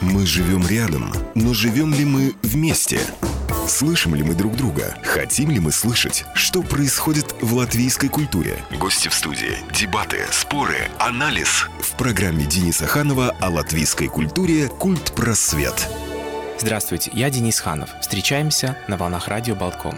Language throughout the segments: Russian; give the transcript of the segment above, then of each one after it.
Мы живем рядом, но живем ли мы вместе? Слышим ли мы друг друга? Хотим ли мы слышать, что происходит в латвийской культуре? Гости в студии, дебаты, споры, анализ. В программе Дениса Ханова о латвийской культуре «Культ просвет». Здравствуйте, я Денис Ханов. Встречаемся на волнах радио «Балкон».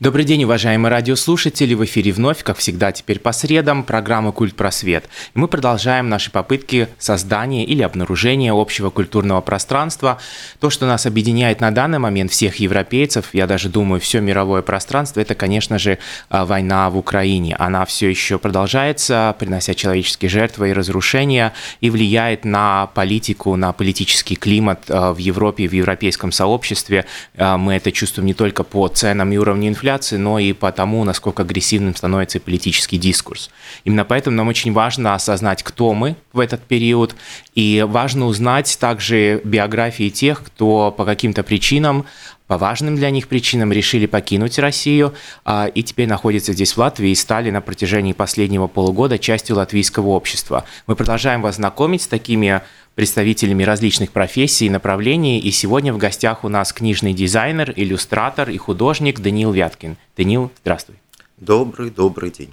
Добрый день, уважаемые радиослушатели. В эфире вновь, как всегда, теперь по средам, программа «Культ просвет». Мы продолжаем наши попытки создания или обнаружения общего культурного пространства. То, что нас объединяет на данный момент всех европейцев, я даже думаю, все мировое пространство, это, конечно же, а, война в Украине. Она все еще продолжается, принося человеческие жертвы и разрушения, и влияет на политику, на политический климат а, в Европе, в европейском сообществе. А, мы это чувствуем не только по ценам и уровню инфляции, но и по тому, насколько агрессивным становится политический дискурс. Именно поэтому нам очень важно осознать, кто мы в этот период, и важно узнать также биографии тех, кто по каким-то причинам по важным для них причинам решили покинуть Россию а, и теперь находятся здесь в Латвии и стали на протяжении последнего полугода частью латвийского общества. Мы продолжаем вас знакомить с такими представителями различных профессий и направлений. И сегодня в гостях у нас книжный дизайнер, иллюстратор и художник Даниил Вяткин. Даниил, здравствуй. Добрый, добрый день.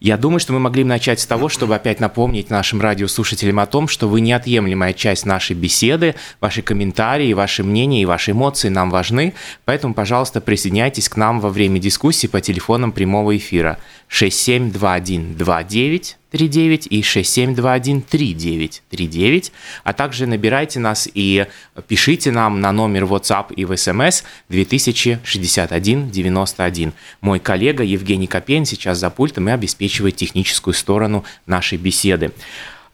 Я думаю, что мы могли бы начать с того, чтобы опять напомнить нашим радиослушателям о том, что вы неотъемлемая часть нашей беседы, ваши комментарии, ваши мнения и ваши эмоции нам важны, поэтому, пожалуйста, присоединяйтесь к нам во время дискуссии по телефонам прямого эфира 672129 39 и 67213939, а также набирайте нас и пишите нам на номер WhatsApp и в SMS 206191. Мой коллега Евгений Копейн сейчас за пультом и обеспечивает техническую сторону нашей беседы.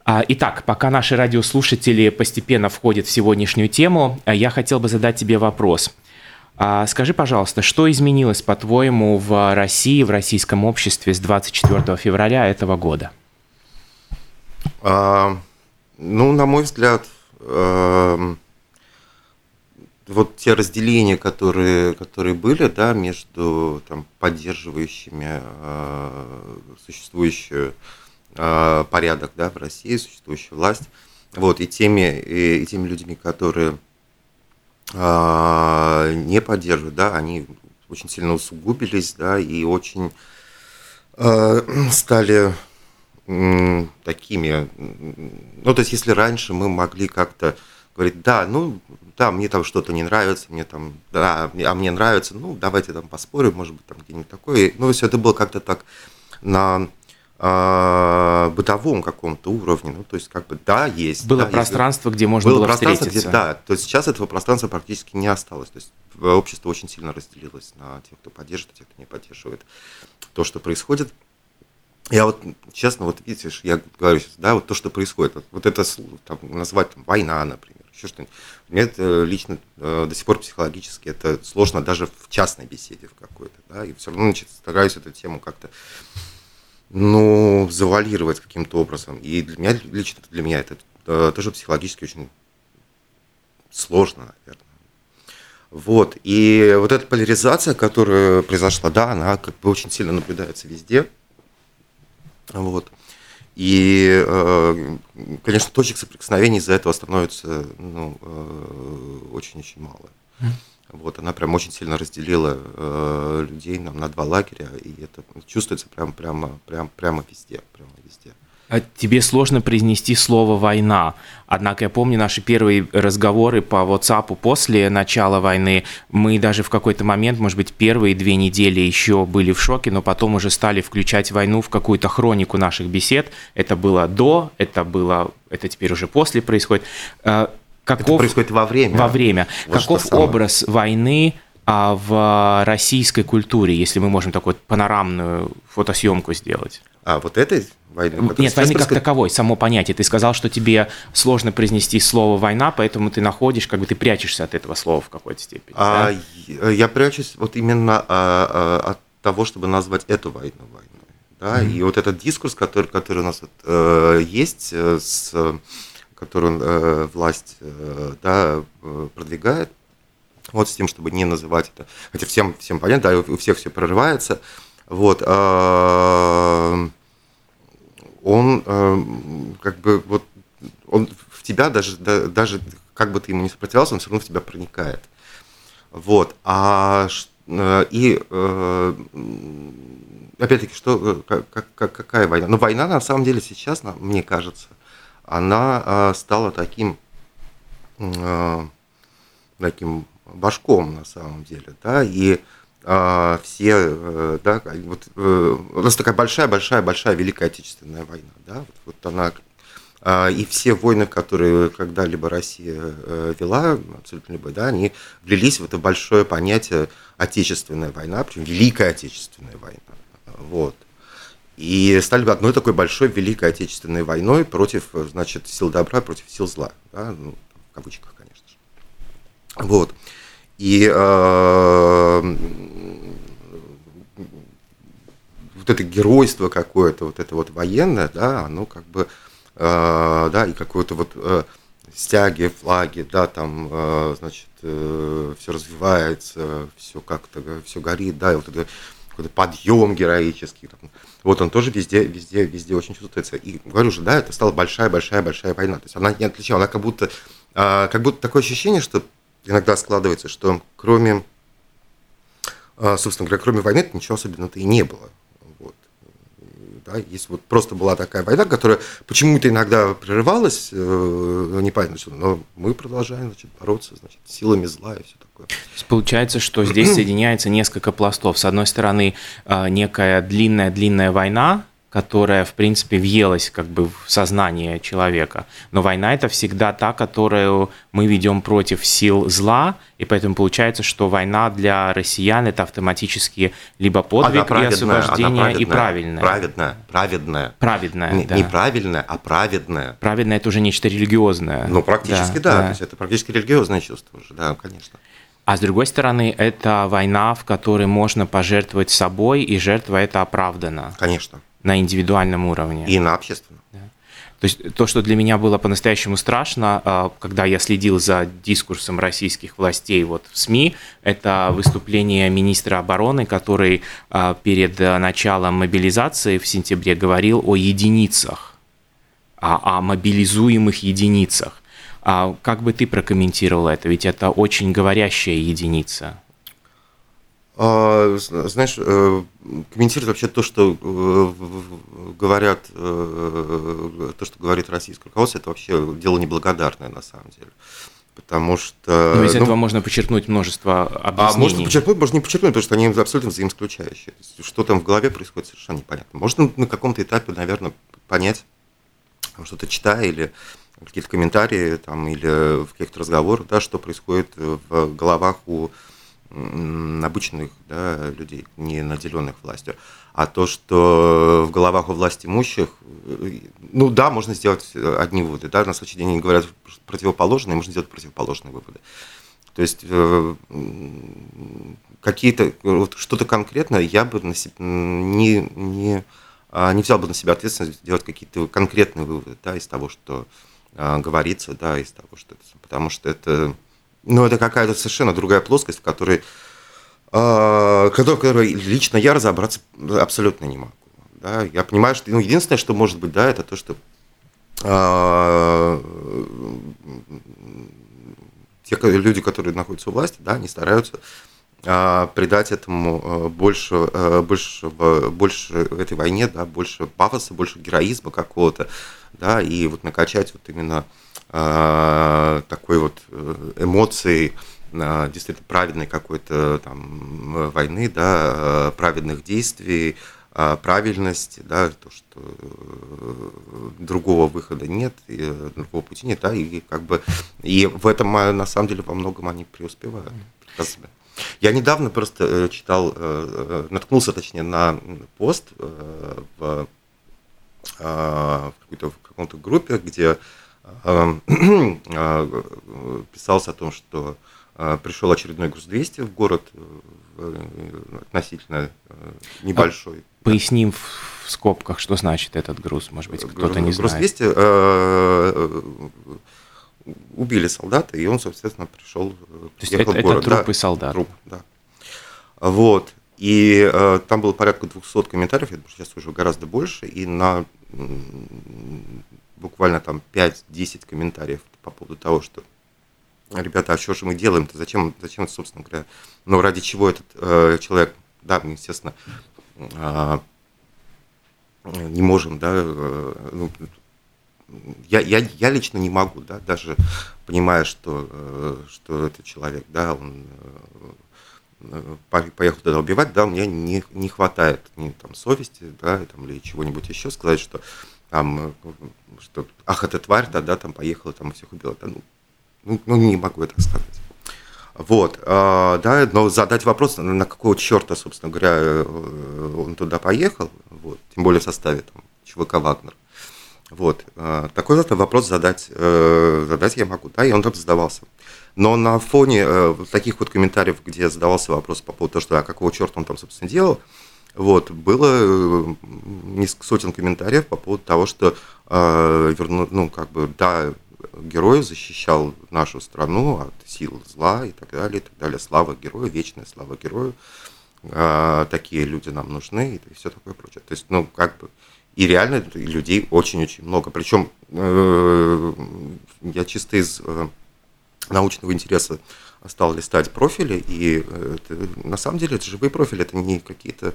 А, итак, пока наши радиослушатели постепенно входят в сегодняшнюю тему, я хотел бы задать тебе вопрос – а скажи, пожалуйста, что изменилось, по-твоему, в России, в российском обществе с 24 февраля этого года? А, ну, на мой взгляд, э, вот те разделения, которые, которые были, да, между там, поддерживающими э, существующий э, порядок да, в России, существующую власть, вот, и теми, и, и теми людьми, которые не поддерживают, да, они очень сильно усугубились, да, и очень э, стали такими, ну, то есть, если раньше мы могли как-то говорить, да, ну, да, мне там что-то не нравится, мне там, да, а мне нравится, ну, давайте там поспорим, может быть, там где-нибудь такое. Ну, все это было как-то так на э, бытовом каком-то уровне, ну, то есть, как бы, да, есть. Было да, пространство, есть, где можно было, было пространство, встретиться. Где, да, то есть сейчас этого пространства практически не осталось, то есть общество очень сильно разделилось на тех, кто поддерживает, и тех, кто не поддерживает то, что происходит – я вот, честно, вот видишь, я говорю сейчас, да, вот то, что происходит, вот, вот это там, назвать там, война, например, еще что-нибудь. Мне это лично э, до сих пор психологически это сложно даже в частной беседе в какой-то, да, и все равно значит, стараюсь эту тему как-то, ну, завалировать каким-то образом. И для меня, лично для меня это э, тоже психологически очень сложно, наверное. Вот, и вот эта поляризация, которая произошла, да, она как бы очень сильно наблюдается везде, вот. И, э, конечно, точек соприкосновений из-за этого становится ну, э, очень-очень мало. Вот, она прям очень сильно разделила э, людей нам на два лагеря, и это чувствуется прям, прямо, прям, прямо везде, прямо везде. А тебе сложно произнести слово «война». Однако я помню наши первые разговоры по WhatsApp после начала войны. Мы даже в какой-то момент, может быть, первые две недели еще были в шоке, но потом уже стали включать войну в какую-то хронику наших бесед. Это было до, это было, это теперь уже после происходит. Каков, это происходит во время. Во время. Вот Каков образ войны а, в российской культуре, если мы можем такую панорамную фотосъемку сделать? А, вот этой войны? Нет, войны как таковой, само понятие. Ты сказал, что тебе сложно произнести слово «война», поэтому ты находишь, как бы ты прячешься от этого слова в какой-то степени. А, да? Я прячусь вот именно а, а, от того, чтобы назвать эту войну войной. Да? Mm-hmm. И вот этот дискурс, который, который у нас вот, э, есть, э, с, который э, власть э, да, э, продвигает, вот с тем, чтобы не называть это, хотя всем, всем понятно, да, у всех все прорывается, вот, э, он э, как бы вот он в тебя даже даже как бы ты ему не сопротивлялся, он все равно в тебя проникает. Вот. А и опять-таки, что, как, как, какая война? Ну, война на самом деле сейчас, мне кажется, она стала таким, таким башком на самом деле, да, и а, все, э, да, вот э, у нас такая большая-большая-большая Великая Отечественная война, да, вот, вот она а, и все войны, которые когда-либо Россия э, вела, абсолютно любые, да, они влились в это большое понятие Отечественная война, причем Великая Отечественная война. Вот. И стали одной такой большой Великой Отечественной войной против, значит, сил добра, против сил зла. Да? Ну, в кавычках, конечно же. Вот. И э, вот это геройство какое-то, вот это вот военное, да, оно как бы, э, да, и какое-то вот э, стяги, флаги, да, там, э, значит, э, все развивается, все как-то, все горит, да, и вот это подъем героический. Там. Вот он тоже везде, везде, везде очень чувствуется. И говорю же, да, это стала большая-большая-большая война. То есть она не отличала, она как будто, э, как будто такое ощущение, что иногда складывается, что кроме, а, собственно говоря, кроме войны ничего особенного-то и не было. Да, есть вот просто была такая война, которая почему-то иногда прерывалась, э, непонятно что, но мы продолжаем значит, бороться значит, силами зла и все такое. Получается, что здесь соединяется несколько пластов. С одной стороны, а, некая длинная-длинная война, которая, в принципе, въелась как бы в сознание человека. Но война это всегда та, которую мы ведем против сил зла, и поэтому получается, что война для россиян это автоматически либо подвиг и освобождение, и правильная. Праведная, праведная. Праведная, не, да. Не правильная, а праведная. Праведная это уже нечто религиозное. Ну, практически да, да. да. То есть это практически религиозное чувство уже, да, конечно. А с другой стороны, это война, в которой можно пожертвовать собой, и жертва это оправдана. Конечно на индивидуальном уровне. И на общественном. Да. То есть то, что для меня было по-настоящему страшно, а, когда я следил за дискурсом российских властей вот в СМИ, это выступление министра обороны, который а, перед началом мобилизации в сентябре говорил о единицах, о, о мобилизуемых единицах. А как бы ты прокомментировал это? Ведь это очень говорящая единица. А, знаешь, э, комментировать вообще то, что э, говорят, э, то, что говорит российское руководство, это вообще дело неблагодарное на самом деле. Потому что... Но из ну, этого можно подчеркнуть множество объяснений. А можно подчеркнуть, можно не подчеркнуть, потому что они абсолютно взаимоисключающие. Что там в голове происходит, совершенно непонятно. Можно на каком-то этапе, наверное, понять, что-то читая или какие-то комментарии там, или в каких-то разговорах, да, что происходит в головах у обычных да, людей, не наделенных властью. А то, что в головах у власть имущих, ну да, можно сделать одни выводы. Да, на случай день они говорят противоположные, можно сделать противоположные выводы. То есть э, какие-то, вот что-то конкретное я бы на себя, не, не, а, не взял бы на себя ответственность делать какие-то конкретные выводы да, из того, что а, говорится, да, из того, что это, потому что это но это какая-то совершенно другая плоскость, в которой, э, в которой лично я разобраться абсолютно не могу. Да? Я понимаю, что ну, единственное, что может быть, да, это то, что э, те люди, которые находятся у власти, да, они стараются э, придать этому больше, больше, больше этой войне, да, больше пафоса, больше героизма какого-то, да, и вот накачать вот именно такой вот э, эмоцией э, действительно праведной какой-то там войны, да, праведных действий, правильности, да, то, что другого выхода нет, и другого пути нет, да, и как бы и в этом на самом деле во многом они преуспевают. Я недавно просто читал, наткнулся, точнее, на пост в, в какой-то в каком-то группе, где э, писалось о том, что э, пришел очередной груз 200 в город, э, относительно небольшой. Поясним в скобках, что значит этот груз, может быть, кто-то не груз знает. Груз 200 убили солдата, и он, соответственно, пришел То есть это, в город. это трупы да, солдат? Труп, да. Вот. И э, там было порядка 200 комментариев, сейчас уже гораздо больше, и на буквально там 5-10 комментариев по поводу того, что ребята, а что же мы делаем-то, зачем, зачем, собственно говоря, ну, ради чего этот э, человек, да, мы, естественно, э, не можем, да, э, ну, я, я, я лично не могу, да, даже понимая, что, э, что этот человек, да, он э, поехал туда убивать, да, мне не, не хватает ни там совести, да, там, или чего-нибудь еще сказать, что там, что, ах, эта тварь, да, да, там поехала, там всех убила, да, ну, ну, ну не могу это сказать. Вот, э, да, но задать вопрос, на какого черта, собственно говоря, он туда поехал, вот, тем более в составе там, ЧВК «Вагнер», вот. Э, такой вот вопрос задать, э, задать я могу, да, и он там задавался. Но на фоне э, таких вот комментариев, где задавался вопрос по поводу того, что а какого черта он там, собственно, делал, вот, было несколько сотен комментариев по поводу того, что, верну, ну, как бы, да, герой защищал нашу страну от сил зла и так далее, и так далее. Слава герою, вечная слава герою. Такие люди нам нужны и все такое прочее. То есть, ну, как бы, и реально людей очень-очень много. Причем э, я чисто из э, научного интереса стал листать профили, и э, это, на самом деле это живые профили, это не какие-то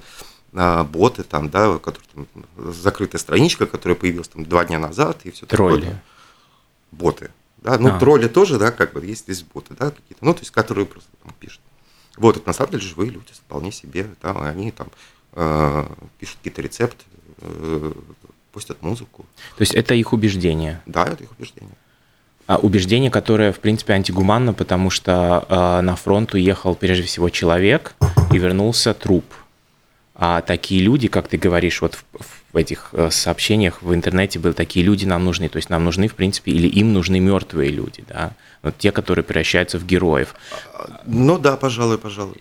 а, боты, там, да, которые, там, закрытая страничка, которая появилась там два дня назад, и все такое. Тролли. Боты. Да, ну, а. тролли тоже, да, как бы есть здесь боты, да, какие-то, ну, то есть, которые просто там пишут. Вот, это на самом деле живые люди, вполне себе, да, они там э, пишут какие-то рецепты, Э, пустят музыку. То есть это их убеждение? Да, это их убеждение. А убеждение, которое, в принципе, антигуманно, потому что э, на фронт уехал прежде всего человек и вернулся труп. А такие люди, как ты говоришь, вот в, в этих э, сообщениях в интернете были такие люди нам нужны. То есть нам нужны, в принципе, или им нужны мертвые люди, да? Вот те, которые превращаются в героев. Ну да, пожалуй, пожалуй.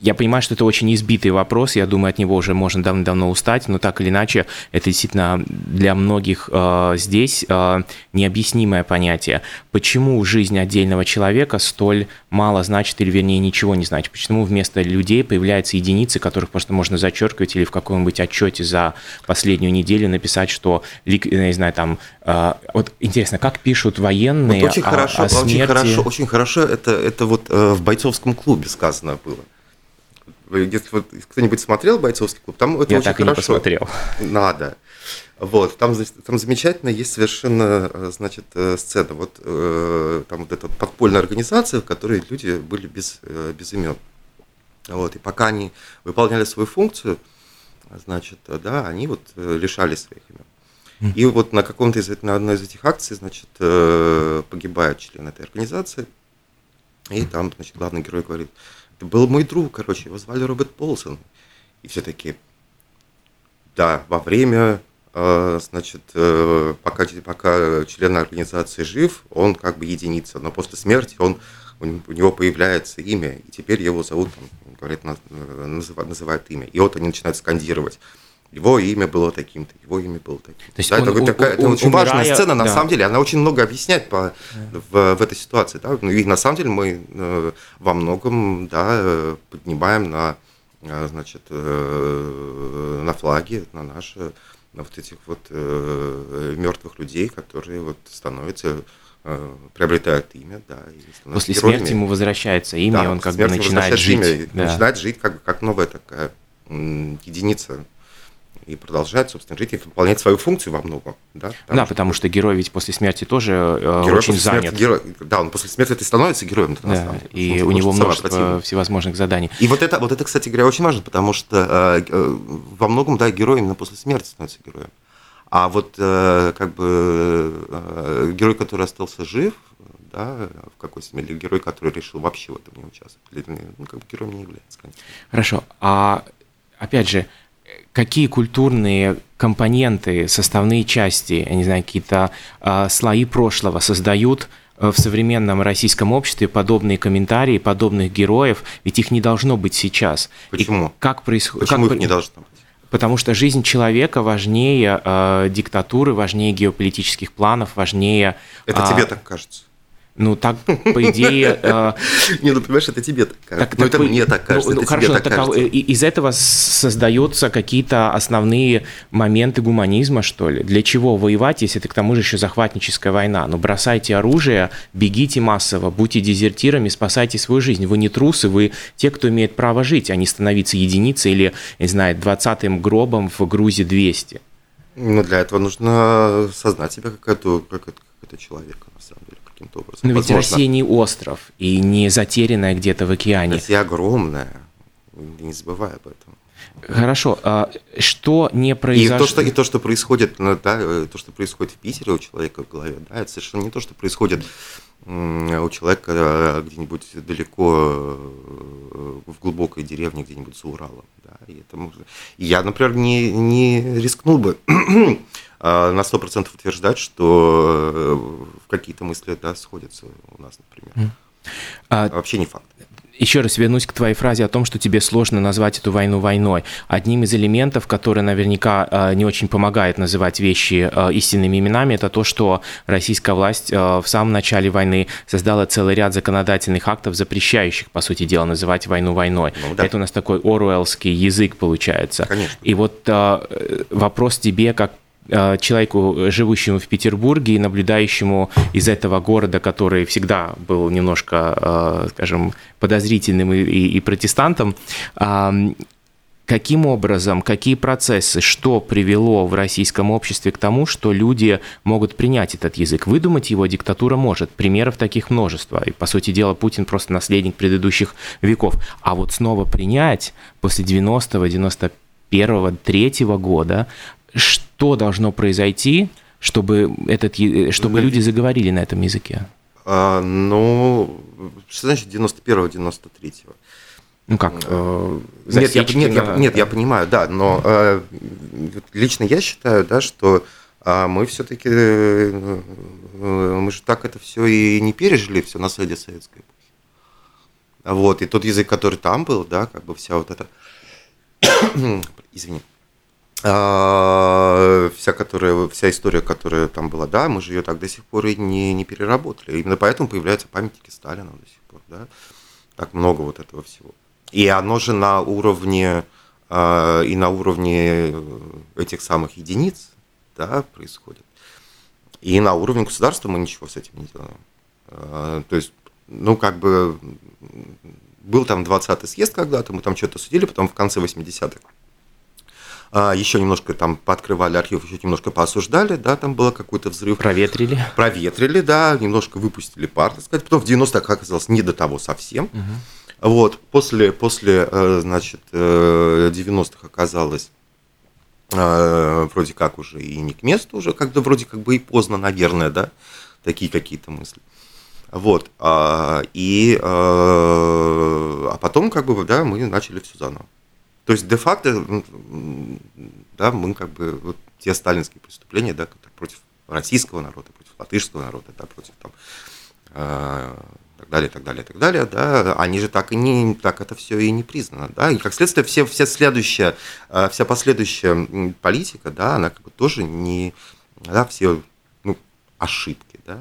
Я понимаю, что это очень избитый вопрос, я думаю, от него уже можно давно-давно устать, но так или иначе, это действительно для многих э, здесь э, необъяснимое понятие. Почему жизнь отдельного человека столь мало значит, или вернее ничего не значит? Почему вместо людей появляются единицы, которых просто можно зачеркивать или в каком-нибудь отчете за последнюю неделю написать, что, не знаю, там, э, вот интересно, как пишут военные вот очень о, хорошо, о смерти? Очень хорошо, очень хорошо это, это вот э, в бойцовском клубе сказано было. Если вот кто-нибудь смотрел «Бойцовский клуб», там это Я очень так хорошо. не посмотрел. Надо. Вот, там, там замечательно есть совершенно, э, значит, э, сцена. Вот э, там вот эта подпольная организация, в которой люди были без, без имен. Вот, и пока они выполняли свою функцию, значит, да, они вот лишали своих имен. И вот на каком-то из на одной из этих акций, значит, погибает член этой организации, и там, значит, главный герой говорит, был мой друг, короче, его звали Роберт Полсон. И все таки да, во время, э, значит, э, пока, пока член организации жив, он как бы единица, но после смерти он, у него появляется имя, и теперь его зовут, там, говорят, э, называют, называют имя. И вот они начинают скандировать его имя было таким-то, его имя было таким. То есть да, он, это, у, такая, это очень умирая, важная сцена, на да. самом деле, она очень много объясняет по, да. в, в этой ситуации. Да? Ну, и на самом деле мы э, во многом да, поднимаем на, э, значит, э, на флаги, на наши, на вот этих вот э, мертвых людей, которые вот становятся приобретают имя, да. И После героями. смерти ему возвращается имя, да, и он как бы начинает жить. Имя, да. Начинает жить как, как новая такая единица и продолжает, собственно, жить и выполнять свою функцию во многом. Да, да потому что герой ведь после смерти тоже э, герой очень занят. Смерти, герой, да, он после смерти это становится героем. Да, да, и у него множество всевозможных заданий. И вот это, вот это, кстати говоря, очень важно, потому что э, э, во многом, да, герой именно после смерти становится героем. А вот э, как бы э, герой, который остался жив, да, в какой то мере, герой, который решил вообще в этом не участвовать, ну, как бы героем не является, конечно. Хорошо, а опять же, какие культурные компоненты, составные части, я не знаю, какие-то э, слои прошлого создают э, в современном российском обществе подобные комментарии, подобных героев, ведь их не должно быть сейчас. Почему? И как происходит? Почему как... их не должно быть? Потому что жизнь человека важнее э, диктатуры, важнее геополитических планов, важнее... Это э, тебе так кажется? Ну, так, по идее... Э, не, ну, понимаешь, это тебе так кажется. Ну, это мне так кажется, ну, хорошо, так кажется. Из этого создаются какие-то основные моменты гуманизма, что ли? Для чего воевать, если это к тому же еще захватническая война? Ну, бросайте оружие, бегите массово, будьте дезертирами, спасайте свою жизнь. Вы не трусы, вы те, кто имеет право жить, а не становиться единицей или, не знаю, 20-м гробом в Грузии 200. Ну, для этого нужно сознать себя как это, как это, как это человека, на самом деле каким-то образом. Но ведь Россия не остров и не затерянная где-то в океане. Россия огромная, не забывай об этом. Хорошо, а что не произошло? И то, что, и то, что происходит, ну, да, э, то, что происходит в Питере у человека в голове, да, это совершенно не то, что происходит у человека э, где-нибудь далеко э, в глубокой деревне, где-нибудь за Уралом. Да, и это, и я, например, не, не рискнул бы а, на 100% утверждать, что э, какие-то мысли да, сходятся у нас, например. А, Вообще не факт еще раз вернусь к твоей фразе о том, что тебе сложно назвать эту войну войной. Одним из элементов, который наверняка э, не очень помогает называть вещи э, истинными именами, это то, что российская власть э, в самом начале войны создала целый ряд законодательных актов, запрещающих, по сути дела, называть войну войной. Ну, да. Это у нас такой оруэллский язык получается. Конечно. И вот вопрос тебе, как человеку, живущему в Петербурге и наблюдающему из этого города, который всегда был немножко, э, скажем, подозрительным и, и, протестантом, каким образом, какие процессы, что привело в российском обществе к тому, что люди могут принять этот язык. Выдумать его диктатура может. Примеров таких множество. И, по сути дела, Путин просто наследник предыдущих веков. А вот снова принять после 90-го, 91-го, 3 года что должно произойти, чтобы, этот, чтобы люди заговорили на этом языке? А, ну, что значит 91-го, 93-го? Ну как? Э, нет, я, нет, я, нет, я понимаю, да, но э, лично я считаю, да, что э, мы все-таки, э, мы же так это все и не пережили, все наследие советской эпохи. Вот, и тот язык, который там был, да, как бы вся вот эта, извини, а, вся, которая, вся история, которая там была, да, мы же ее так до сих пор и не, не переработали. Именно поэтому появляются памятники Сталина до сих пор, да, так много вот этого всего. И оно же на уровне, э, и на уровне этих самых единиц, да, происходит. И на уровне государства мы ничего с этим не делаем. Э, то есть, ну, как бы, был там 20-й съезд когда-то, мы там что-то судили, потом в конце 80-х а, еще немножко там пооткрывали архив, еще немножко поосуждали, да, там было какой-то взрыв. Проветрили. Проветрили, да, немножко выпустили пар, так сказать. Потом в 90-х оказалось не до того совсем. Угу. Вот, после, после, э, значит, 90-х э, оказалось э, вроде как уже и не к месту, уже когда вроде как бы и поздно, наверное, да, такие какие-то мысли. Вот, а, и, а потом как бы, да, мы начали все заново. То есть де-факто, да, мы как бы вот те сталинские преступления, да, против российского народа, против латышского народа, да, против там э, так далее, так далее, так далее, да, они же так и не, так это все и не признано, да, и как следствие все, вся следующая, э, вся последующая политика, да, она как бы тоже не, да, все, ну, ошибки, да,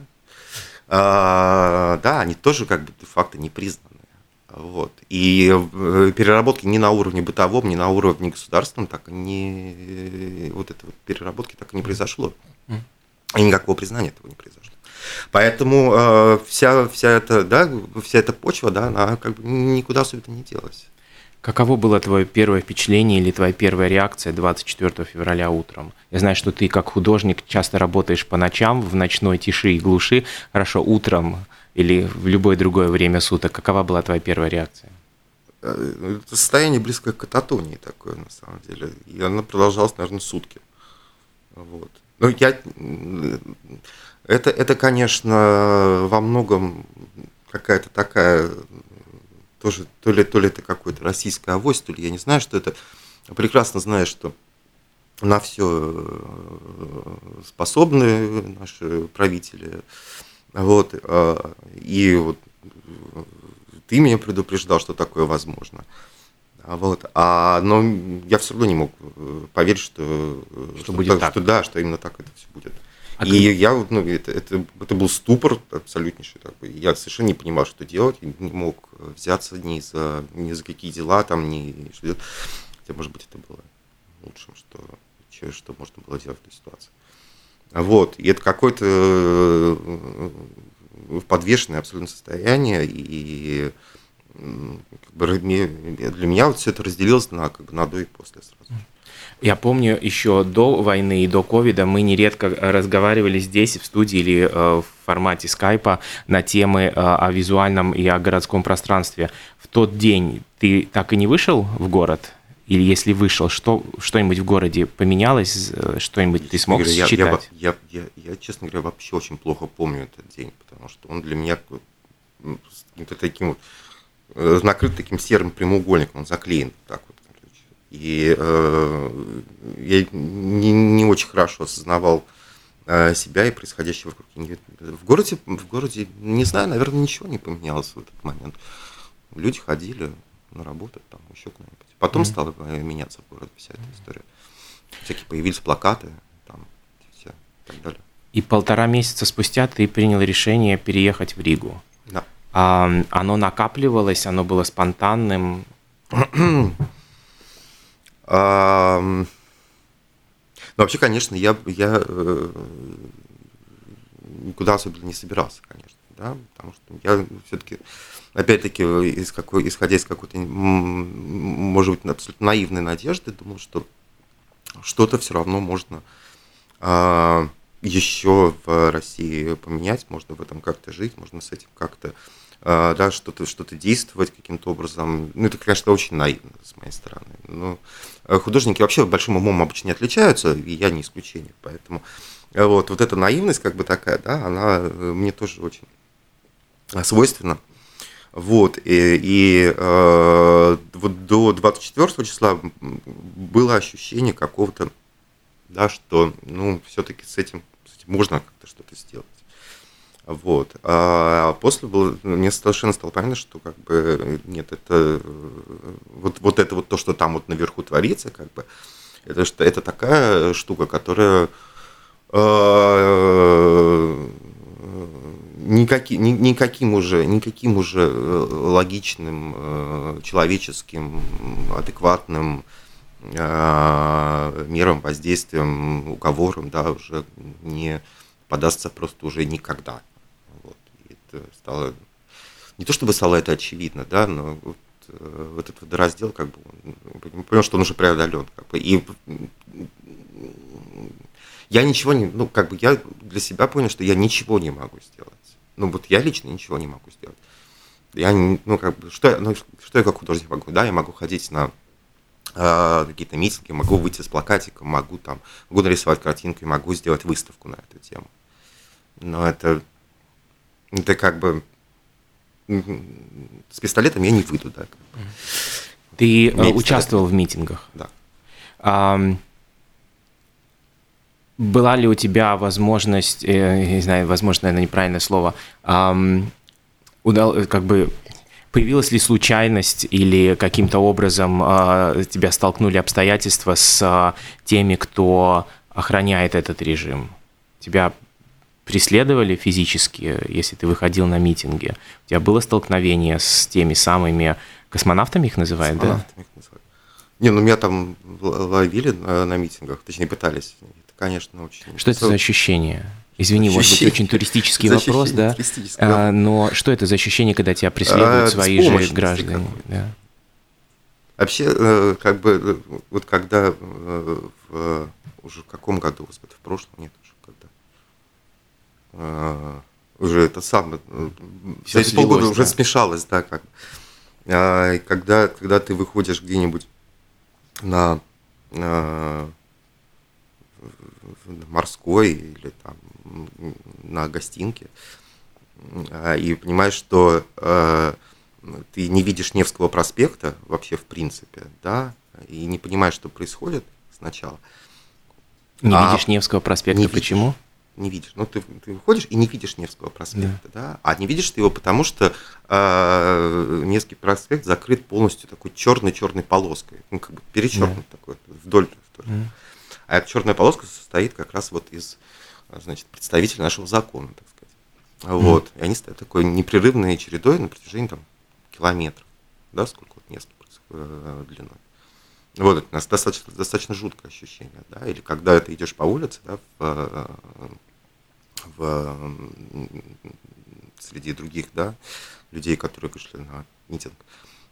а, да, они тоже как бы де-факто не признаны. Вот. И э, переработки ни на уровне бытовом, ни на уровне государственном так не вот это вот переработки так и не произошло. И никакого признания этого не произошло. Поэтому э, вся, вся, эта, да, вся эта почва, да, она как бы никуда особенно не делась. Каково было твое первое впечатление или твоя первая реакция 24 февраля утром? Я знаю, что ты как художник часто работаешь по ночам, в ночной тиши и глуши. Хорошо, утром или в любое другое время суток? Какова была твоя первая реакция? Э, это состояние близкое к кататонии такое, на самом деле. И оно продолжалось, наверное, сутки. Вот. Ну, я... Это, это, конечно, во многом какая-то такая тоже, то ли, то ли это какой-то российская авось, то ли я не знаю, что это. Прекрасно знаю, что на все э, способны наши правители. Вот, а, и вот ты меня предупреждал, что такое возможно. А вот, а, но я все равно не мог э, поверить, что, что, что будет так, так. Что, да, что именно так это все будет. А и ты... я, ну, это, это, это был ступор абсолютнейший. Такой. Я совершенно не понимал, что делать, не мог взяться ни за, ни за какие дела, там, ни что делать. Хотя, может быть, это было лучшим, что, что можно было делать в этой ситуации. Вот, и это какое-то э, подвешенное абсолютно состояние, и для меня вот все это разделилось на, как бы, на до и после сразу. Я помню, еще до войны и до ковида мы нередко разговаривали здесь, в студии или э, в формате скайпа на темы э, о визуальном и о городском пространстве. В тот день ты так и не вышел в город? Или если вышел, что, что-нибудь в городе поменялось, э, что-нибудь ты смог говоря, считать? Я, я, я, я, честно говоря, вообще очень плохо помню этот день, потому что он для меня каким-то таким вот, накрыт таким серым прямоугольником, он заклеен так вот. И э, я не, не очень хорошо осознавал э, себя и происходящее вокруг. В городе, в городе, не знаю, наверное, ничего не поменялось в этот момент. Люди ходили на работу, там, еще куда-нибудь. Потом mm-hmm. стала меняться в городе вся эта история. Всякие появились плакаты, там, все, и так далее. И полтора месяца спустя ты принял решение переехать в Ригу. Да. А, оно накапливалось, оно было спонтанным. Ну, вообще, конечно, я, я э, никуда особенно не собирался, конечно, да, потому что я все-таки, опять-таки, из какой, исходя из какой-то, может быть, абсолютно наивной надежды, думал, что что-то все равно можно а, еще в России поменять, можно в этом как-то жить, можно с этим как-то а, да, что-то что действовать каким-то образом. Ну, это, конечно, очень наивно с моей стороны. Но э, художники вообще большим умом обычно не отличаются, и я не исключение. Поэтому э, вот, вот эта наивность, как бы такая, да, она э, мне тоже очень свойственна. Вот, и, и э, вот до 24 числа было ощущение какого-то, да, что, ну, все-таки с этим, с этим можно как-то что-то сделать. Вот. А после было, мне совершенно стало понятно, что как бы нет, это вот, вот это вот то, что там вот наверху творится, как бы, это, что, это такая штука, которая э, никаки, ни, никаким уже, никаким уже э, логичным, э, человеческим, адекватным мерам, воздействием, уговором, да, уже не подастся просто уже никогда это стало, не то чтобы стало это очевидно, да, но вот, э, вот этот раздел, как бы, он понял, что он уже преодолен. Как бы, и я ничего не, ну, как бы я для себя понял, что я ничего не могу сделать. Ну, вот я лично ничего не могу сделать. Я, ну, как бы, что, я, ну, что я как художник могу? Да, я могу ходить на э, какие-то митинги, могу выйти с плакатиком, могу там, могу нарисовать картинку и могу сделать выставку на эту тему. Но это это как бы с пистолетом я не выйду, да. Ты э, участвовал в митингах? Да. А, была ли у тебя возможность, э, не знаю, возможно, наверное, неправильное слово, а, удал, как бы появилась ли случайность или каким-то образом а, тебя столкнули обстоятельства с а, теми, кто охраняет этот режим? Тебя преследовали физически, если ты выходил на митинги? У тебя было столкновение с теми самыми космонавтами их называют, да? Их называют. Не, ну меня там ловили на, на митингах, точнее пытались. Конечно, очень... Что это за ощущение? Извини, ощущение. может быть, очень туристический вопрос, да? А, но что это за ощущение, когда тебя преследуют а, свои же граждане? Да. Вообще, э, как бы, э, вот когда э, в, уже в каком году, господи, в прошлом, нет, а, уже это самое, все эти полгода да. уже смешалось, да, как. А, когда, когда ты выходишь где-нибудь на, на морской или там на гостинке а, и понимаешь, что э, ты не видишь Невского проспекта вообще в принципе, да, и не понимаешь, что происходит сначала. Не а видишь Невского проспекта, не почему? Видишь не видишь. Ну, ты, ты выходишь и не видишь Невского проспекта, да. да? А не видишь ты его, потому что э, Невский проспект закрыт полностью такой черной-черной полоской. Ну, как бы перечеркнут да. такой, вдоль. вдоль. Да. А эта черная полоска состоит как раз вот из значит, представители нашего закона, так сказать. Вот. И они стоят такой непрерывной чередой на протяжении там, километров. Да, сколько вот мест э, длиной. Вот это у нас достаточно, достаточно жуткое ощущение, да, или когда ты идешь по улице, да, в, в, среди других, да, людей, которые вышли на митинг.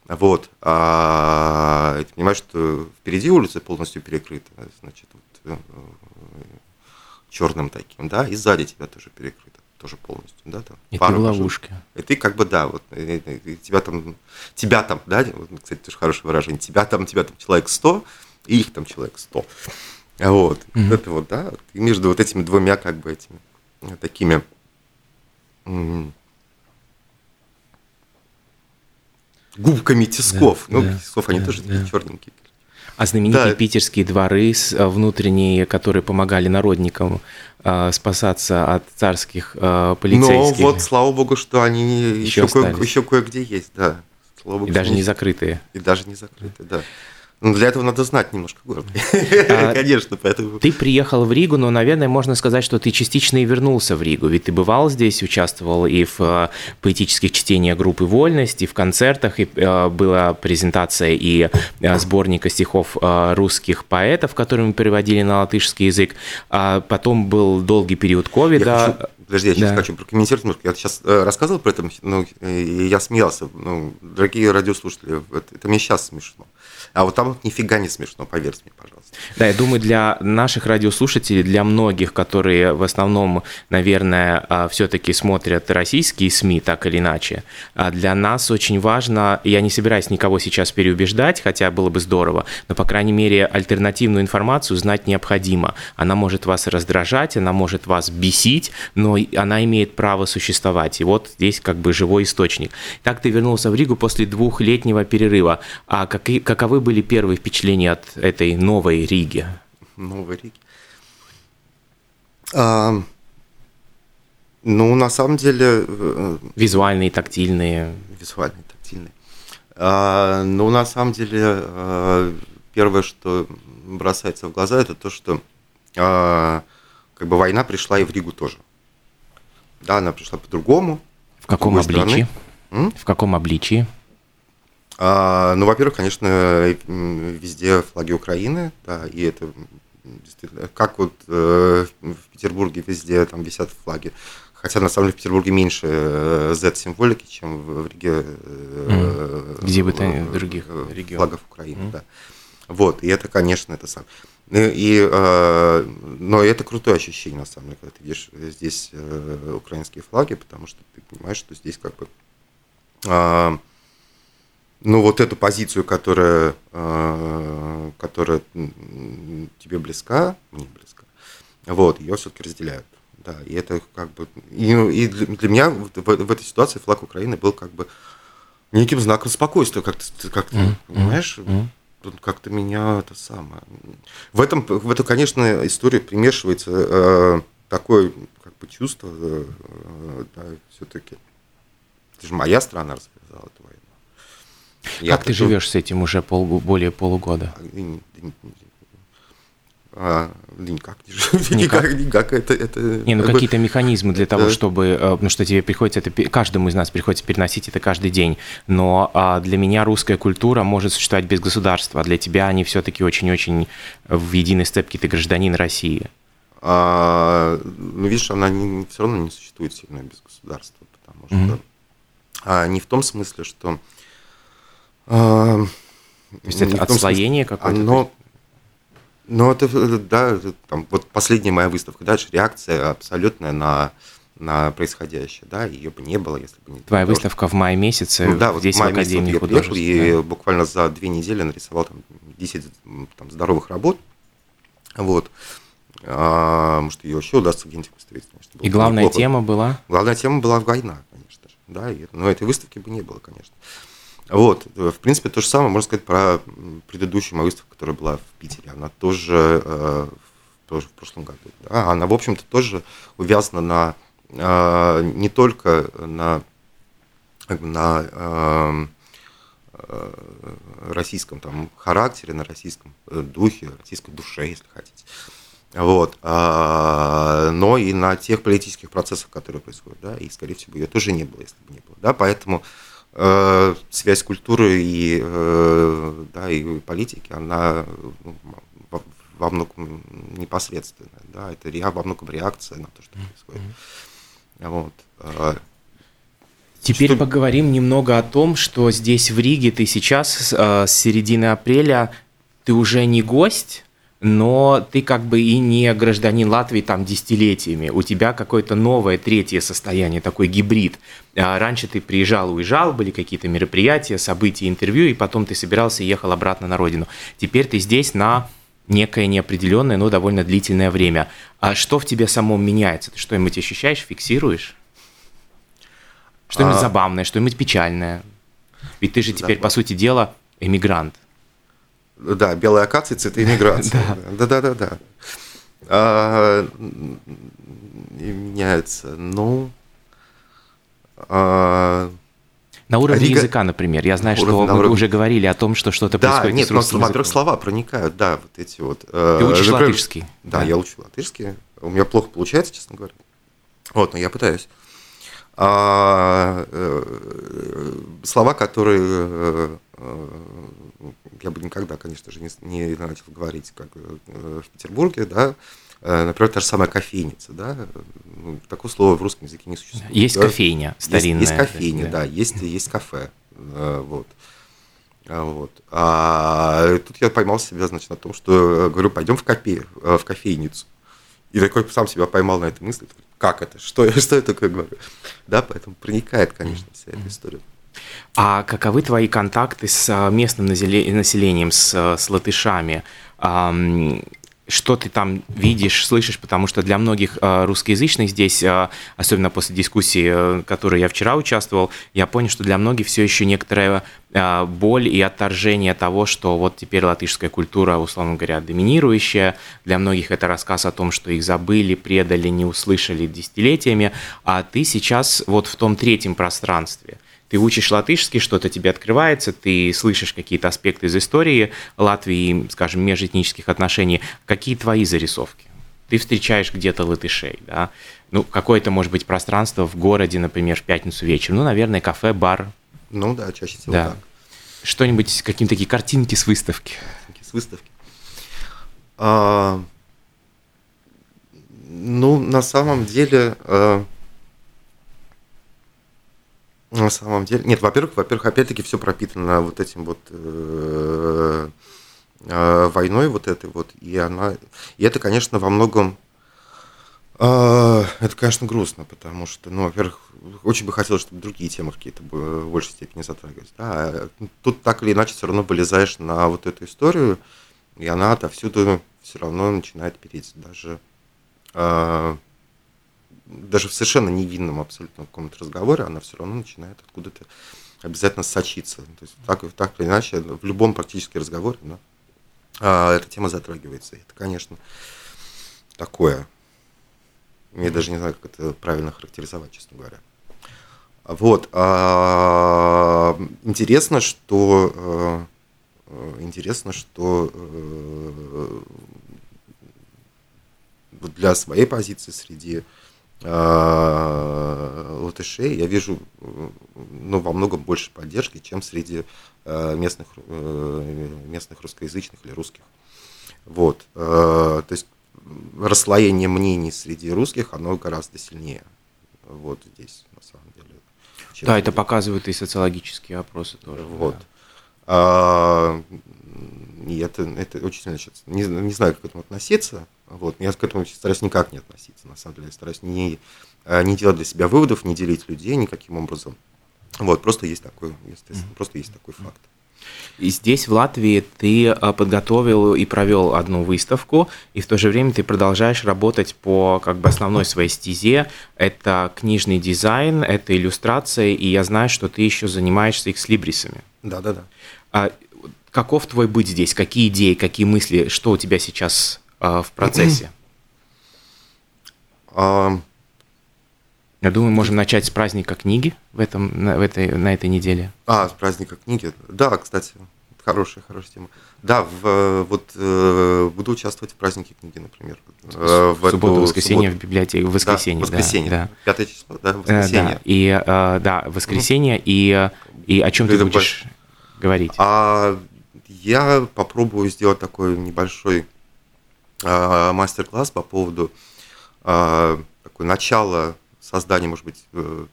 Вот. А ты понимаешь, что впереди улица полностью перекрыта, значит, вот, э, черным таким, да, и сзади тебя тоже перекрыто, тоже полностью, да, там. И ты в ловушке. И ты как бы, да, вот, и, и, и тебя там, тебя там, да, вот, кстати, тоже хорошее выражение, тебя там, тебя там человек 100, и их там человек 100. Вот, mm-hmm. это вот, да, и между вот этими двумя, как бы, этими такими губками тисков. Да, ну, да, тисков, они да, тоже да. такие черненькие. А знаменитые да. питерские дворы э, внутренние, которые помогали народникам э, спасаться от царских э, полицейских. Ну вот, слава богу, что они еще, еще, кое, еще кое-где есть, да. Слава богу, и даже не закрытые. И даже не закрытые, да. Ну, для этого надо знать немножко город. А, Конечно, поэтому... Ты приехал в Ригу, но, наверное, можно сказать, что ты частично и вернулся в Ригу. Ведь ты бывал здесь, участвовал и в э, поэтических чтениях группы «Вольность», и в концертах, и э, была презентация и э, сборника стихов русских поэтов, которые мы переводили на латышский язык. А потом был долгий период ковида. Подожди, я сейчас да. хочу прокомментировать немножко. Я сейчас рассказывал про это, ну, и я смеялся. Ну, дорогие радиослушатели, это, это мне сейчас смешно. А вот там нифига не смешно, поверьте мне, пожалуйста. Да, я думаю, для наших радиослушателей, для многих, которые в основном, наверное, а, все-таки смотрят российские СМИ так или иначе, а для нас очень важно, я не собираюсь никого сейчас переубеждать, хотя было бы здорово, но, по крайней мере, альтернативную информацию знать необходимо. Она может вас раздражать, она может вас бесить, но она имеет право существовать. И вот здесь как бы живой источник. Так ты вернулся в Ригу после двухлетнего перерыва. А какие, каковы были первые впечатления от этой новой Риги? Новой Риги? А, ну, на самом деле... Э, визуальные, тактильные. Визуальные, тактильные. А, ну, на самом деле, а, первое, что бросается в глаза, это то, что а, как бы война пришла и в Ригу тоже. Да, она пришла по-другому. В каком обличии? В каком обличии? А, ну, во-первых, конечно, везде флаги Украины, да, и это действительно, как вот э, в Петербурге везде там висят флаги. Хотя на самом деле в Петербурге меньше э, Z-символики, чем в, Риге. Э, Где бы то ни других регионов. Флагов Украины, mm. да. Вот, и это, конечно, это сам. Ну, и, э, но это крутое ощущение, на самом деле, когда ты видишь здесь э, украинские флаги, потому что ты понимаешь, что здесь как бы э, ну, вот эту позицию, которая, э, которая тебе близка, мне близка, вот, ее все-таки разделяют. Да, и это как бы... И, ну, и для, меня в, в этой ситуации флаг Украины был как бы неким знаком спокойствия, как ты, как ты mm-hmm. понимаешь? Mm-hmm. Как-то меня это самое... В этом, в эту, конечно, историю примешивается э, такое как бы чувство, э, да, все-таки. Это же моя страна развязала эту я как ты живешь с этим уже пол, более полугода? А, никак не живу. Никак, никак. Это, это, не, ну какие-то механизмы для того, чтобы, э, ну что тебе приходится это, каждому из нас приходится переносить это каждый день. Но а, для меня русская культура может существовать без государства, а для тебя они все-таки очень-очень в единой степке ты гражданин России. А, ну видишь, она не, все равно не существует сильно без государства, потому что mm-hmm. а, не в том смысле, что а, То есть это отслоение какое-то? Оно, ну, это, да, там, вот последняя моя выставка, дальше реакция абсолютная на, на происходящее, да, ее бы не было, если бы не... Твоя выставка в мае месяце ну, да, здесь в, мае в Академии месяце художеств. И да? буквально за две недели нарисовал там 10 там, здоровых работ, вот. А, может, ее еще удастся где-нибудь выставить. Конечно, и главная неплохо. тема была? Главная тема была война, конечно же, да, и, но этой выставки бы не было, конечно. Вот, в принципе, то же самое можно сказать про предыдущую мою выставку, которая была в Питере. Она тоже, э, тоже в прошлом году. Да? Она, в общем-то, тоже увязана на э, не только на, на э, российском там, характере, на российском духе, российской душе, если хотите. Вот. А, но и на тех политических процессах, которые происходят. Да, и, скорее всего, ее тоже не было, если бы не было. Да, поэтому э, связь культуры и, э, да, и политики, она ну, во, во многом непосредственная. Да, это во многом реакция на то, что происходит. Вот. А, Теперь что... поговорим немного о том, что здесь в Риге ты сейчас э, с середины апреля ты уже не гость, но ты как бы и не гражданин Латвии там десятилетиями. У тебя какое-то новое третье состояние, такой гибрид. А раньше ты приезжал, уезжал, были какие-то мероприятия, события, интервью, и потом ты собирался и ехал обратно на родину. Теперь ты здесь на некое неопределенное, но довольно длительное время. А что в тебе самом меняется? Ты что-нибудь ощущаешь, фиксируешь? Что-нибудь а... забавное, что-нибудь печальное? Ведь ты же теперь, по сути дела, эмигрант. Да, белая акация, цветы иммиграции. Да, да, да, да. А, меняется. Ну. А, на уровне Рига... языка, например. Я знаю, что вы уровне... уже говорили о том, что что-то да, происходит нет, с русским языком. во-первых, слова проникают, да, вот эти вот. Э, Ты учишь например, латышский? Да, да, я учу латышский. У меня плохо получается, честно говоря. Вот, но я пытаюсь. А, э, слова, которые э, я бы никогда, конечно же, не, не начал говорить, как э, в Петербурге, да, э, например, та же самая кофейница, да, ну, такого слова в русском языке не существует. Есть да? кофейня старинная. Есть, есть кофейня, да, да есть, есть кафе, э, вот. А, вот. А тут я поймал себя, значит, на том, что говорю, пойдем в, кофе, в кофейницу. И такой сам себя поймал на этой мысли, как это, что, что я такое говорю. Да, поэтому проникает, конечно, вся эта история. А каковы твои контакты с а, местным населением, с, с латышами? Что ты там видишь, слышишь? Потому что для многих а, русскоязычных здесь, а, особенно после дискуссии, в которой я вчера участвовал, я понял, что для многих все еще некоторая боль и отторжение того, что вот теперь латышская культура, условно говоря, доминирующая. Для многих это рассказ о том, что их забыли, предали, не услышали десятилетиями. А ты сейчас вот в том третьем пространстве – ты учишь латышский, что-то тебе открывается, ты слышишь какие-то аспекты из истории Латвии, скажем, межэтнических отношений. Какие твои зарисовки? Ты встречаешь где-то латышей, да? Ну, какое-то, может быть, пространство в городе, например, в пятницу вечером. Ну, наверное, кафе, бар. Ну да, чаще всего да. так. Что-нибудь, какие-то такие картинки с выставки. С выставки. А, ну, на самом деле, а, на самом деле. Нет, во-первых, во-первых, опять-таки все пропитано вот этим вот э, э, войной вот этой вот, и она, и это, конечно, во многом, э, это, конечно, грустно, потому что, ну, во-первых, очень бы хотелось, чтобы другие темы какие-то в большей степени затрагивались. Да? А тут так или иначе все равно вылезаешь на вот эту историю, и она отовсюду все равно начинает переть даже даже в совершенно невинном абсолютно каком-то разговоре, она все равно начинает откуда-то обязательно сочиться. То есть так, так или иначе, в любом практически разговоре да, а, эта тема затрагивается. Это, конечно, такое. Я даже не знаю, как это правильно характеризовать, честно говоря. Вот. А, интересно, что э, интересно, что э, для своей позиции среди латышей я вижу ну, во многом больше поддержки, чем среди э, местных, э, местных русскоязычных или русских. Вот. То есть расслоение мнений среди русских, оно гораздо сильнее. Вот здесь, на самом деле. Да, это показывают и социологические опросы тоже. Вот. Да. А, и это, это очень сильно сейчас. Не, не знаю, как к этому относиться. Вот. Я к этому стараюсь никак не относиться. На самом деле, я стараюсь не, э, не делать для себя выводов, не делить людей никаким образом. Вот, просто есть такой, естественно, просто есть такой факт. И здесь, в Латвии, ты э, подготовил и провел одну выставку, и в то же время ты продолжаешь работать по как бы основной своей стезе. Это книжный дизайн, это иллюстрация, и я знаю, что ты еще занимаешься экслибрисами. Да, да, да. А, каков твой быть здесь? Какие идеи, какие мысли, что у тебя сейчас а, в процессе? Я думаю, можем начать с праздника книги в этом, на, в этой, на этой неделе. А, с праздника книги. Да, кстати, хорошая, хорошая тема. Да, в, вот э, буду участвовать в празднике книги, например. Э, в субботу, воскресенье субботу. в библиотеке, в воскресенье. Да, воскресенье, да. Пятое число, да, воскресенье. Да, и, э, да, воскресенье, и, и о чем ты будешь говорить? А, я попробую сделать такой небольшой а, мастер-класс по поводу а, такой начала создания, может быть, э,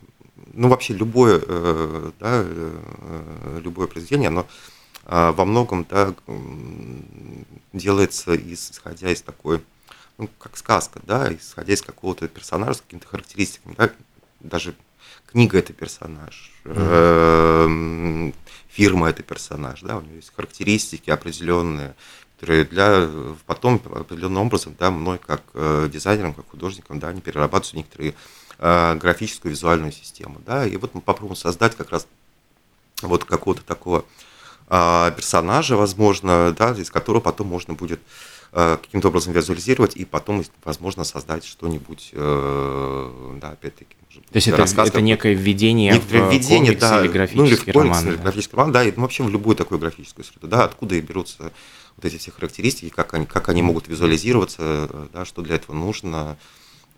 ну вообще любое, э, да, э, любое произведение, оно а, во многом да, делается исходя из такой, ну, как сказка, да, исходя из какого-то персонажа с какими-то характеристиками, да, даже книга это персонаж, mm-hmm. фирма это персонаж, да, у него есть характеристики определенные, которые для потом определенным образом, да, мной как э, дизайнером, как художником, да, они перерабатываются некоторые э, графическую визуальную систему, да, и вот мы попробуем создать как раз вот какого-то такого э, персонажа, возможно, да, из которого потом можно будет каким-то образом визуализировать и потом, возможно, создать что-нибудь, э, да, опять-таки, то есть это, рассказ, это некое введение некоторое в введение, комикс да, или графический ну, или роман. Или да. графический роман, да, и вообще в любую такую графическую среду, да, откуда и берутся вот эти все характеристики, как они, как они могут визуализироваться, да, что для этого нужно,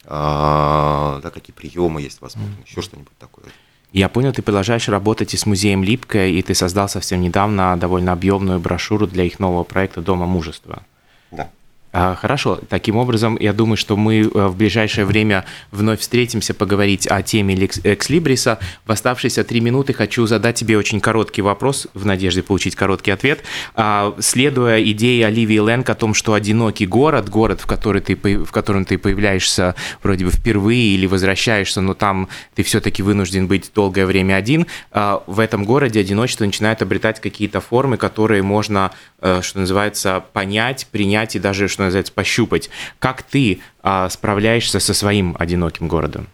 а, да, какие приемы есть, возможно, mm. еще что-нибудь такое. Я понял, ты продолжаешь работать и с музеем Липкая, и ты создал совсем недавно довольно объемную брошюру для их нового проекта «Дома мужества». А, хорошо, таким образом, я думаю, что мы э, в ближайшее время вновь встретимся поговорить о теме Экслибриса. В оставшиеся три минуты хочу задать тебе очень короткий вопрос, в надежде получить короткий ответ. А, следуя идее Оливии Лэнг о том, что одинокий город, город, в, который ты, в котором ты появляешься вроде бы впервые или возвращаешься, но там ты все-таки вынужден быть долгое время один, а, в этом городе одиночество начинает обретать какие-то формы, которые можно, э, что называется, понять, принять и даже, что называется, пощупать. Как ты а, справляешься со своим одиноким городом?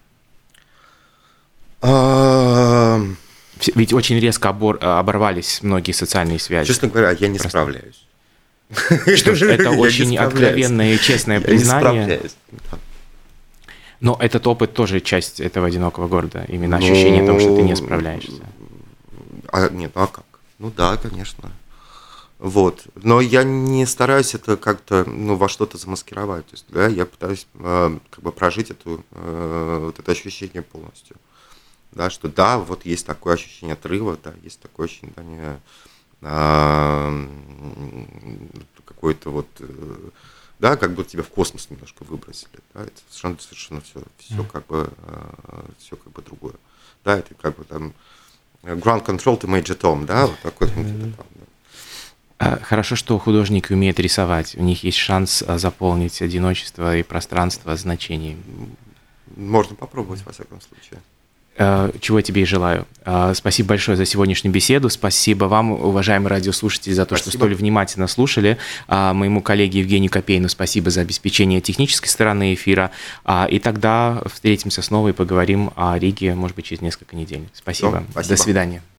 Ведь очень резко обор, оборвались многие социальные связи. Честно говоря, я не Просто. справляюсь. Что ж, это очень откровенное и честное признание. Но этот опыт тоже часть этого одинокого города. Именно ощущение того, что ты не справляешься. А, нет, ну а как? Ну да, конечно. Вот. Но я не стараюсь это как-то ну, во что-то замаскировать. То есть, да, я пытаюсь э, как бы прожить эту, э, вот это ощущение полностью. Да, что да, вот есть такое ощущение отрыва, да, есть такое ощущение, да, не, э, какой-то вот, э, да, как будто тебя в космос немножко выбросили. Да, это совершенно, совершенно все, все как бы, э, все как бы другое. Да, это как бы там ground control to Major Tom, да, вот такой mm-hmm. там, а, хорошо, что художники умеют рисовать. У них есть шанс а, заполнить одиночество и пространство значений. Можно попробовать, во всяком случае. А, чего я тебе и желаю. Спасибо большое за сегодняшнюю беседу. Спасибо вам, уважаемые радиослушатели, за то, спасибо. что столь внимательно слушали. Моему коллеге Евгению Копейну спасибо за обеспечение технической стороны эфира. И тогда встретимся снова и поговорим о Риге, может быть, через несколько недель. Спасибо. спасибо. До свидания.